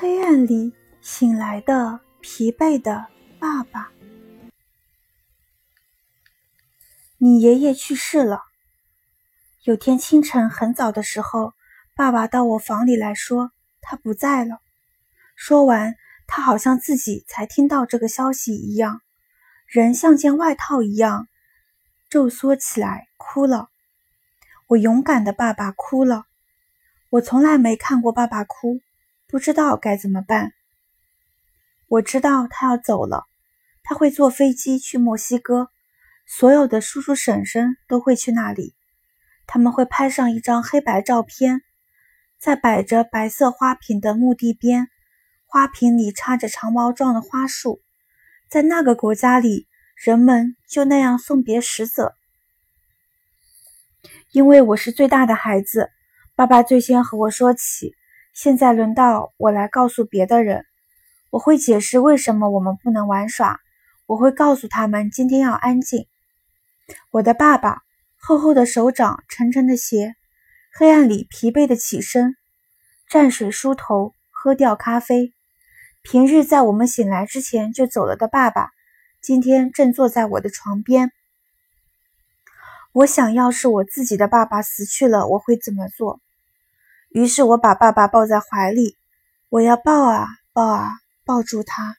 黑暗里醒来的疲惫的爸爸，你爷爷去世了。有天清晨很早的时候，爸爸到我房里来说他不在了。说完，他好像自己才听到这个消息一样，人像件外套一样皱缩起来，哭了。我勇敢的爸爸哭了。我从来没看过爸爸哭，不知道该怎么办。我知道他要走了，他会坐飞机去墨西哥，所有的叔叔婶婶都会去那里，他们会拍上一张黑白照片，在摆着白色花瓶的墓地边，花瓶里插着长毛状的花束，在那个国家里，人们就那样送别死者。因为我是最大的孩子。爸爸最先和我说起，现在轮到我来告诉别的人。我会解释为什么我们不能玩耍，我会告诉他们今天要安静。我的爸爸，厚厚的手掌，沉沉的鞋，黑暗里疲惫的起身，蘸水梳头，喝掉咖啡。平日在我们醒来之前就走了的爸爸，今天正坐在我的床边。我想要是我自己的爸爸死去了，我会怎么做？于是我把爸爸抱在怀里，我要抱啊抱啊，抱住他。